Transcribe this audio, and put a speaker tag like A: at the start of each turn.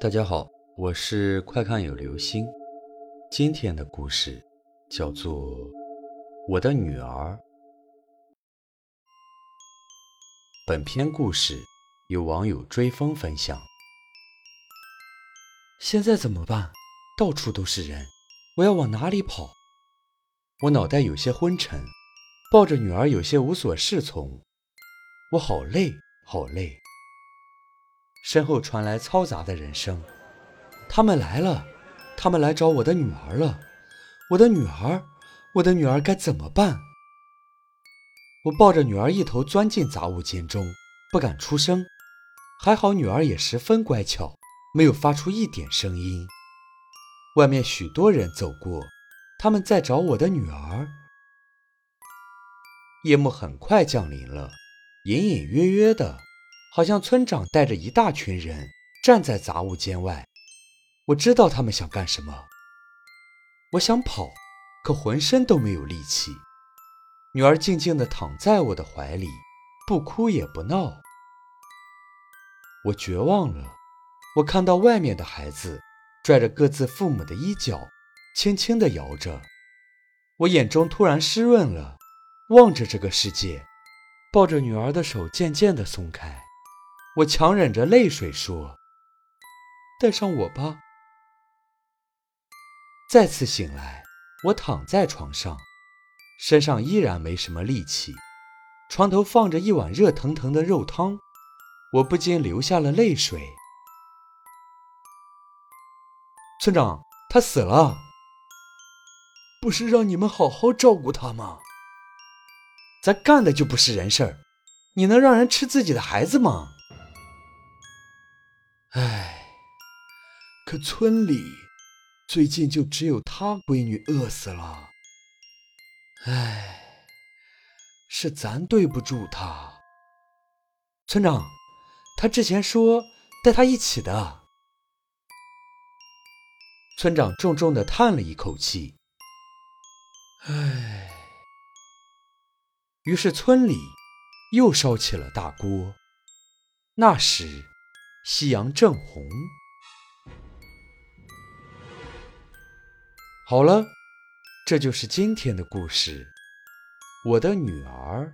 A: 大家好，我是快看有流星。今天的故事叫做《我的女儿》。本篇故事由网友追风分享。现在怎么办？到处都是人，我要往哪里跑？我脑袋有些昏沉，抱着女儿有些无所适从。我好累，好累。身后传来嘈杂的人声，他们来了，他们来找我的女儿了。我的女儿，我的女儿该怎么办？我抱着女儿一头钻进杂物间中，不敢出声。还好女儿也十分乖巧，没有发出一点声音。外面许多人走过，他们在找我的女儿。夜幕很快降临了，隐隐约约的。好像村长带着一大群人站在杂物间外，我知道他们想干什么。我想跑，可浑身都没有力气。女儿静静地躺在我的怀里，不哭也不闹。我绝望了。我看到外面的孩子拽着各自父母的衣角，轻轻地摇着。我眼中突然湿润了，望着这个世界，抱着女儿的手渐渐地松开。我强忍着泪水说：“带上我吧。”再次醒来，我躺在床上，身上依然没什么力气。床头放着一碗热腾腾的肉汤，我不禁流下了泪水。村长，他死了，
B: 不是让你们好好照顾他吗？
A: 咱干的就不是人事儿，你能让人吃自己的孩子吗？
B: 唉，可村里最近就只有他闺女饿死了。唉，是咱对不住他。
A: 村长，他之前说带他一起的。村长重重的叹了一口气。唉，于是村里又烧起了大锅。那时。夕阳正红。好了，这就是今天的故事。我的女儿。